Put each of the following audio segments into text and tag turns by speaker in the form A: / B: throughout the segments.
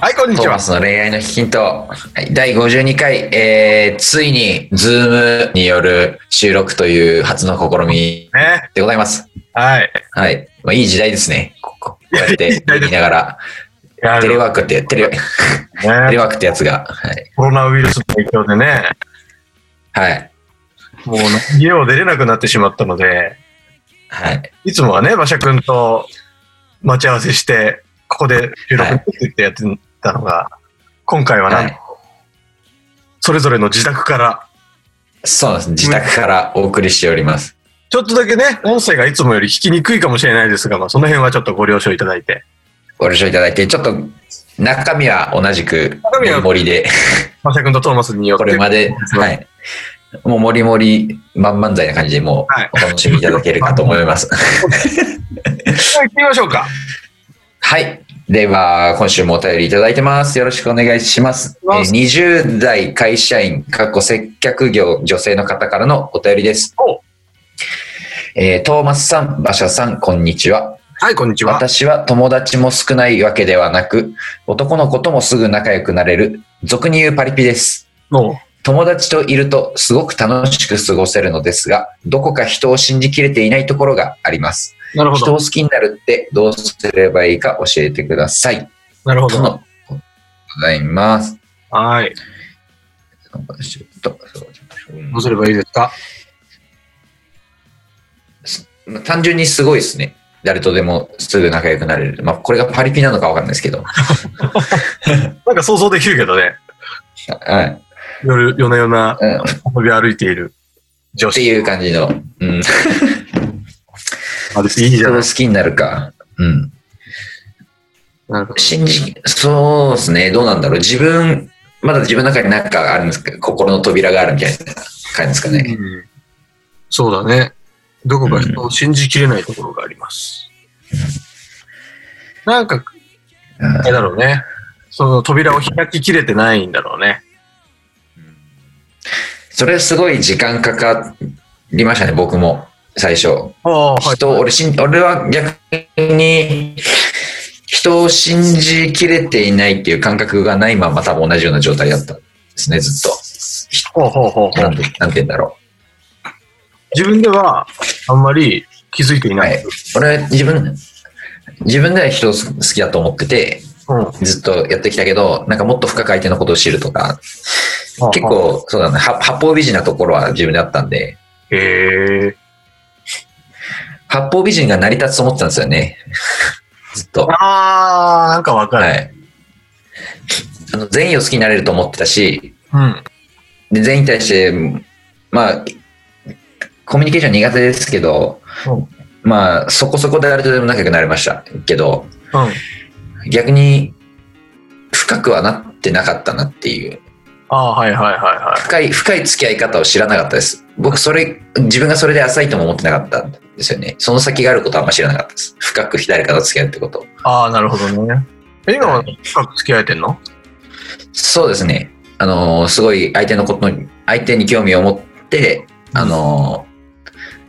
A: はい、こんにちは。
B: トーマスの恋愛のヒント、はい、第52回、えー、ついにズームによる収録という初の試み
A: ね。
B: でございます。
A: はい。
B: はい、まあ、いい時代ですね。こここうやって
A: 時代です
B: 言いながら。
A: や
B: テレワークって テレテレ
A: ね、
B: ワークってやつが。はい、
A: コロナウイルスの影響でね、
B: はい。
A: もう家を出れなくなってしまったので、
B: はい、
A: いつもはね、馬車君と待ち合わせして、ここで収録って言ってやってたのが、今回はなんと、
B: はい
A: それぞれの自宅から、
B: そうです自宅からお送りしております
A: ちょっとだけね、音声がいつもより聞きにくいかもしれないですが、まあ、その辺はちょっとご了承いただいて、
B: ご了承いただいてちょっと中身は同じく
A: 中身は
B: 盛りで
A: 馬車君とトーマスによって、
B: これまで、はい。もうもりもり万々歳な感じでも
A: はいう
B: お楽しみいただけるかと思います。
A: 行ってみましょうか。
B: はい。では、今週もお便りいただいてます。よろしくお願いします。えー20代会社員、過去接客業女性の方からのお便りです。
A: お
B: えートーマスさん、馬車さん、こんにちは。
A: はい、こんにちは。
B: 私は友達も少ないわけではなく、男の子ともすぐ仲良くなれる、俗に言うパリピです。
A: お
B: 友達といるとすごく楽しく過ごせるのですが、どこか人を信じきれていないところがあります。
A: なるほど。
B: 人を好きになるってどうすればいいか教えてください。
A: なるほど。
B: とのございます。
A: はい。どうすればいいですか？
B: 単純にすごいですね。誰とでもすぐ仲良くなれる。まあ、これがパリピなのかわかんないですけど。
A: なんか想像できるけどね、
B: はい。
A: 夜夜な夜な
B: うんっ
A: 遊び歩いている女子。
B: ていう感じの。うん。
A: あれいいじゃない
B: 人を好きになるか。うん。
A: なるほど
B: 信じ、そうですね。どうなんだろう。自分、まだ自分の中に何かあるんですけど、心の扉があるみたいな感じですかね。
A: うんそうだね。どこか人を信じきれないところがあります。なんか、あれだろうね。その扉を開ききれてないんだろうね。
B: それすごい時間かかりましたね、僕も。最初。
A: はい。
B: 人、俺しん、俺は逆に、人を信じきれていないっていう感覚がないまま多分同じような状態だったんですね、ずっ
A: ほうほうほう
B: と。
A: ほうん
B: なて、なんて言うんだろ
A: 自分ではあんまり気づいていない。
B: はいう。俺、自分、自分では人を好きだと思ってて、
A: うん
B: ずっとやってきたけど、なんかもっと深く相手のことを知るとか、結。構、そうだね、は八方美人なところは自分であったんで、
A: へえ。
B: 八方美人が成り立つと思ってたんですよね。ずっと。
A: ああ、なんかわかる。
B: はい。あの全員を好きになれると思ってたし、
A: うん。
B: で全員に対して、まあ、コミュニケーション苦手ですけど、
A: うん
B: まあ、そこそこで誰とでも仲良くなれましたけど、
A: うん。
B: 逆に深くはなってなかったなっていう、
A: ああ、はいはいはいはい。
B: 深い、深い付き合い方を知らなかったです。僕、それ、自分がそれで浅いとも思ってなかったんですよね。その先があることはあんま知らなかったです。深く誰かと付き合うってこと。
A: ああ、なるほどね。え今は深く付き合えてんの？
B: そうですね。あのーすごい相手のことに、相手に興味を持って、あの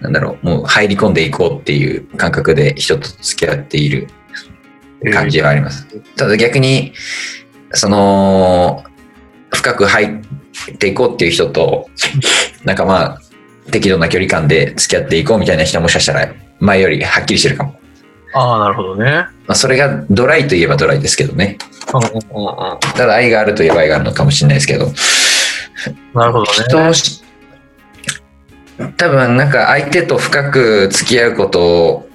B: ーなんだろう、もう入り込んでいこうっていう感覚で人と付き合っている感じはあります。ただ逆に、その、深く入っていこうっていう人と、なんかまあ、適度な距離感で付き合っていこうみたいな人はもしかしたら前よりはっきりしてるかも。
A: ああ、なるほどね。
B: まあ、それがドライといえばドライですけどね。
A: うんうんうんうん。
B: ただ愛があるといえば愛があるのかもしれないですけど、
A: なるほどね。
B: 人をし多分なんか相手と深く付き合うことを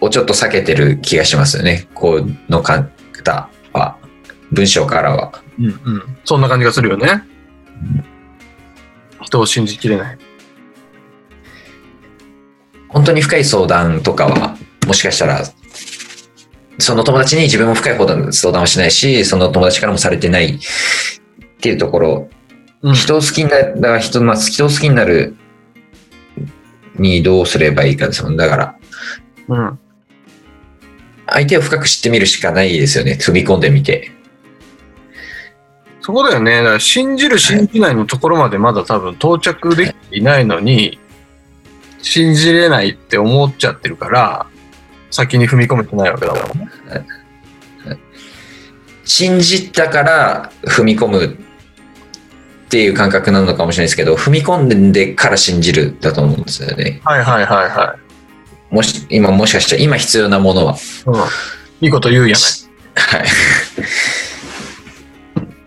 B: をちょっと避けてる気がしますよね。こうの方は、文章からは。
A: うんうん。そんな感じがするよね。人を信じきれない。
B: 本当に深い相談とかは、もしかしたら、その友達に自分も深いほど相談をしないし、その友達からもされてないっていうところ、
A: うん
B: 人を好きになる、だから人,、まあ、人を好きになるにどうすればいいかですもん。だから、
A: うん。
B: 相手を深く知ってみるしかないですよね。踏み込んでみて。
A: そこだよね。だから信じる、信じないのところまでまだ多分到着できていないのに、信じれないって思っちゃってるから、先に踏み込めてないわけだもんね。
B: 信じたから踏み込むっていう感覚なのかもしれないですけど、踏み込んでから信じるだと思うんですよね。
A: はいはいはいは
B: もし、今もしかしたら今必要なものは。
A: い。うん。いいこと言うや
B: はい。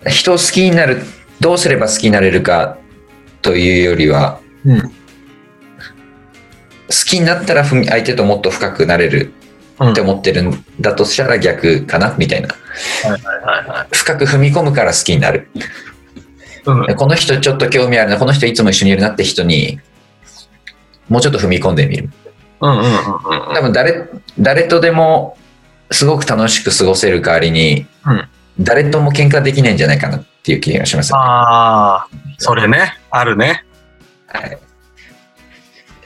B: 人を好きになる、どうすれば好きになれるかというよりは。
A: うん。
B: 好きになったら踏み相手ともっと深くなれる
A: うん。
B: って思ってるんだとしたら逆かなみたいな。深く踏み込むから好きになる。
A: うん。
B: この人ちょっと興味あるな、この人いつも一緒にいるなって人に、もうちょっと踏み込んでみる。多分誰、誰とでもすごく楽しく過ごせる代わりに、
A: うん
B: 誰とも喧嘩できないんじゃないかなっていう気がします。は
A: ああ、それね。あるね。
B: い、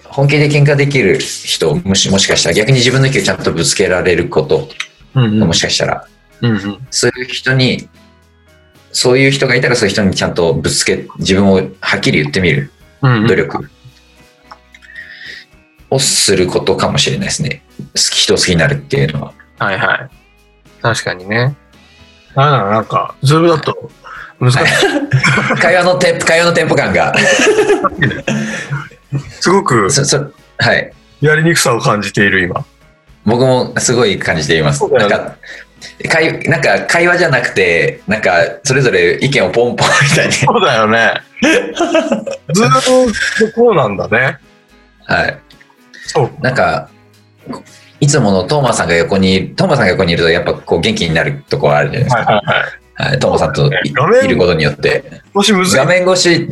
B: 本気で喧嘩できる人もし、もしかしたら逆に自分の意見をちゃんとぶつけられること
A: うん
B: もしかしたら、
A: うんうん。
B: そういう人に、そういう人がいたらそういう人にちゃんとぶつけ、自分をはっきり言ってみる
A: うんうん
B: 努力をすることかもしれないですね。好き、人を好きになるっていうのは。
A: はいはい。確かにね。あな、なんか、ズームだと難しい。
B: 会話のテンポ、会話のテンポ感が、
A: すごく
B: そ、そ、はい。
A: やりにくさを感じている今。
B: 僕もすごい感じています。なんか、会なんか会話じゃなくて、なんか、それぞれ意見をポンポンみたいに。
A: そうだよね。ズームでこうなんだね。
B: はい。
A: そう。
B: なんか、いつものトーマさんが横に、トーマさんが横にいると、やっぱこう元気になるところあるじゃないですか。
A: はいはいはい。
B: はい、トーマさんといることによって。
A: もしむずい
B: 画。面越し、いやで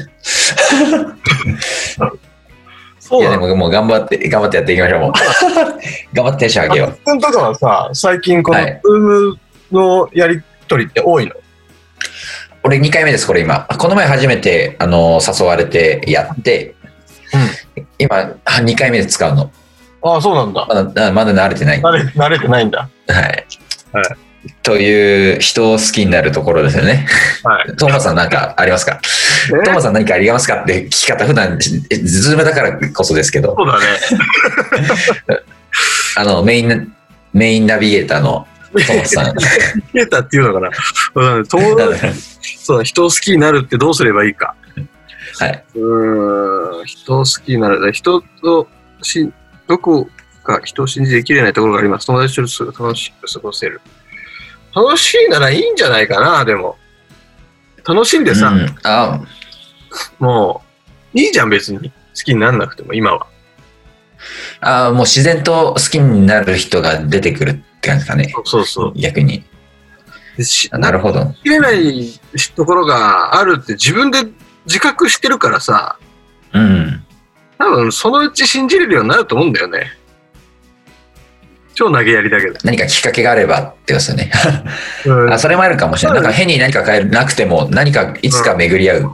A: そうだね。
B: ももう頑張って、頑張ってやっていきましょう。もう 頑張ってテンション上げよう。
A: 君とかはさ、最近この
B: はい
A: ズームのやりとりって多いの？
B: 俺2回目です、これ今。この前初めて、あの誘われてやって、今、2回目で使うの。
A: ああ、そうなんだ。
B: まだ、まだ慣れてない。
A: 慣れ、慣れてないんだ。
B: はい。
A: は
B: という人を好きになるところですよね。
A: はい。
B: トーマさんなんかありますか？トーマさん何かありますか？って聞き方普段、えズームだからこそですけど、
A: そうだね。
B: あの、メイン、メインナビゲーターのトーマスさん。
A: 見えたっていうのかな？そうだ、人を好きになるってどうすればいいか。
B: はい。
A: うーん、人を好きになる。人とし、どこか人を信じてきれないところがあります。友達と楽しく過ごせる。楽しいならいいんじゃないかな、でも。楽しんでさ、
B: うん、あ
A: もう、いいじゃん、別に。好きにならなくても、今は。
B: あ、もう自然と好きになる人が出てくるって感じですかね。
A: そうそう。
B: 逆に。なるほど。
A: きれないところがあるって自分で自覚してるからさ、
B: うん。
A: 多分そのうち信じれるようになると思うんだよね。超投げやりだけど。
B: 何かきっかけがあればってことですよね。
A: うん
B: あ、それもあるかもしれない。なんか変に何か変えるなくても、何かいつか巡り合う。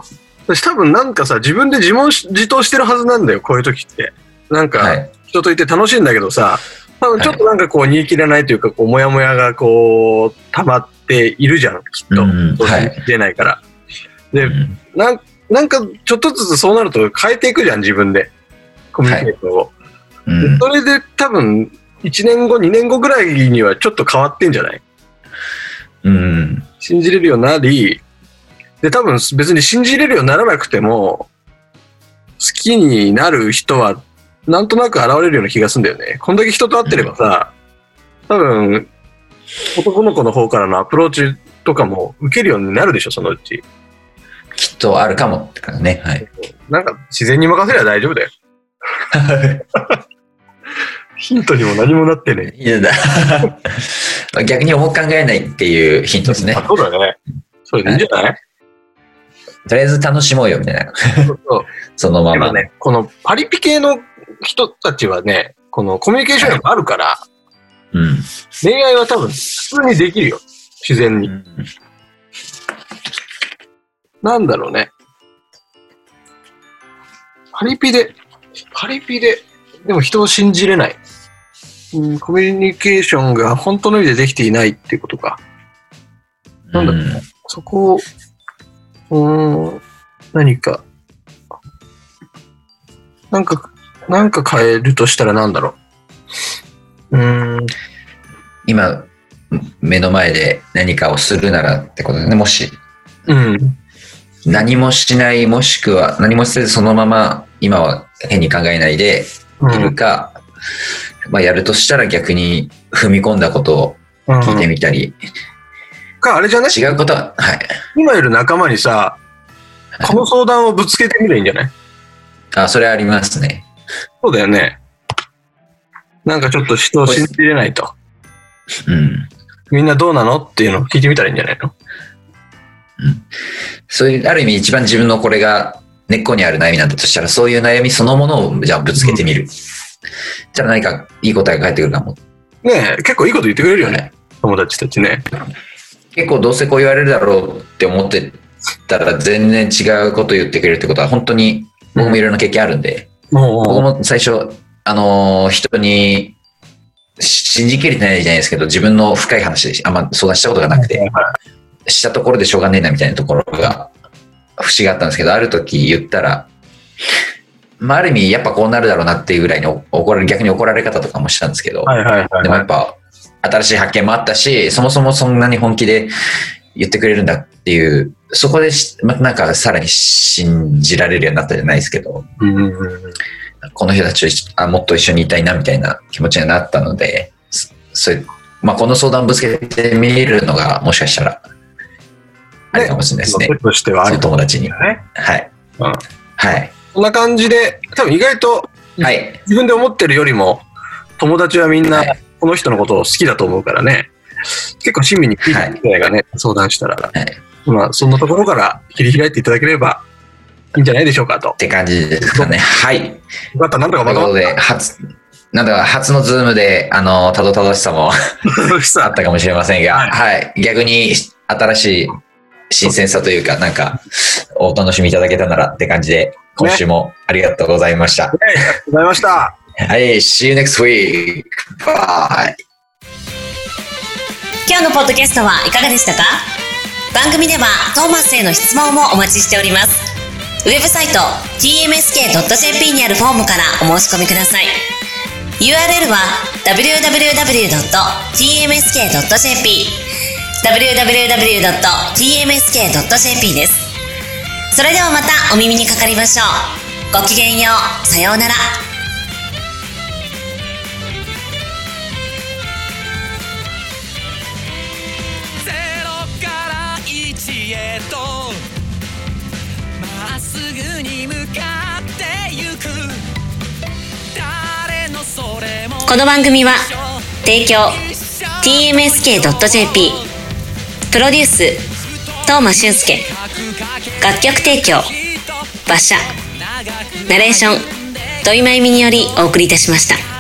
A: 私多分なんかさ、自分で自問し自答してるはずなんだよ、こういう時って。なん
B: は
A: か、
B: い。
A: 人といて楽しいんだけどさ、多分ちょっとなんかこう、煮え切らないというか、こう、もやもやがこう、溜まっているじゃん、きっと。
B: うん
A: どう
B: はい
A: 出ないから。で、
B: うん
A: なんなんか、ちょっとずつそうなると変えていくじゃん、自分で。コミュニケーションを。
B: うん
A: それで多分、1年後、2年後ぐらいにはちょっと変わってんじゃない？
B: うん。
A: 信じれるようになり、で、多分別に信じれるようにならなくても、好きになる人は、なんとなく現れるような気がするんだよね。こんだけ人と会ってればさ、多分、男の子の方からのアプローチとかも受けるようになるでしょ、そのうち。
B: きっとあるかもって感じね。はい。
A: なんか自然に任せれば大丈夫だよ。ヒントにも何もなってね。
B: いやだ 逆に重く考えないっていうヒントですね
A: あ。そうだね。それでいいんじゃない、
B: とりあえず楽しもうよみたいな。
A: そうそう
B: そのまま。
A: ね、このパリピ系の人たちはね、このコミュニケーション力あるから、
B: うん。
A: 恋愛は多分普通にできるよ。自然に。なんだろうね。パリピでパリピで、でも人を信じれない。うん、コミュニケーションが本当の意味でできていないっていうことか。なんだ
B: うん
A: そこを、うーん、何か、なんか、なんか変えるとしたらなんだろう。うーん、
B: 今、目の前で何かをするならってことですね。もし、
A: うん、
B: 何もしない、もしくは何もせずそのまま今は変に考えないで
A: うん。
B: いるか、まあやるとしたら逆に踏み込んだことを
A: うん
B: 聞いてみたり、
A: か、あれじゃない？
B: 違うことは、はい。
A: 今いる仲間にさ、この相談をぶつけてみればいいんじゃない？
B: あ、それありますね。
A: そうだよね。なんかちょっと人を信じれないと。
B: うん。
A: みんなどうなの？っていうのを聞いてみたらいいんじゃないの？
B: そういう、ある意味一番自分のこれが根っこにある悩みなんだとしたら、そういう悩みそのものをじゃあぶつけてみる。じゃあ何かいい答えが返ってくるかも。
A: ねえ、結構いいこと言ってくれるよね。友達たちね。
B: 結構どうせこう言われるだろうって思ってたら全然違うこと言ってくれるってことは本当に僕もいろいろな経験あるんで、僕
A: も
B: も最初、あのー人に信じきれてないじゃないですけど、自分の深い話であんま相談したことがなくて、したところでしょうがねえなみたいなところが、節があったんですけど、ある時言ったら、まあ、ある意味やっぱこうなるだろうなっていうぐらいにお怒られ、逆に怒られ方とかもしたんですけど。でもやっぱ新しい発見もあったし、そもそもそんなに本気で言ってくれるんだっていう、そこでしまたなんかさらに信じられるようになったじゃないですけど、この人たちあもっと一緒にいたいなみたいな気持ちになったので、そまあ、この相談ぶつけてみるのがもしかしたらありかもしれないですね。
A: 手としてはあ
B: そ
A: りと
B: の友達に。
A: ね。
B: はい。
A: うん
B: はい。
A: そんな感じで、多分意外と
B: はい。
A: 自分で思ってるよりも、友達はみんな
B: はい
A: この人のことを好きだと思うからね。結構親身に聞いてがね、相談したら。
B: はい。
A: まあ、そんなところから切り開いていただければいいんじゃないでしょうかと
B: っ。て感じですかね。はい。
A: よかった、なんとかまま
B: ということで、初、なんだか初のズームで、あの、たどたどしさも あったかもしれませんが、
A: はい
B: はい。逆に新しい新鮮さというか、なんか、お楽しみいただけたならって感じで、今週もありがとうございました。
A: ありがとうございました。
B: はい。See you next week. Bye.
C: 今日のポッドキャストはいかがでしたか？番組ではトーマスへの質問もお待ちしておりますウェブサイト tmsk.jp にあるフォームからお申し込みください URL は www.tmsk.jp www.tmsk.jp です。それではまたお耳にかかりましょう。ごきげんよう。さようなら。この番組は提供 tmsk.jp プロデュース東間俊介。楽曲提供馬車。ナレーション土井真由美によりお送りいたしました。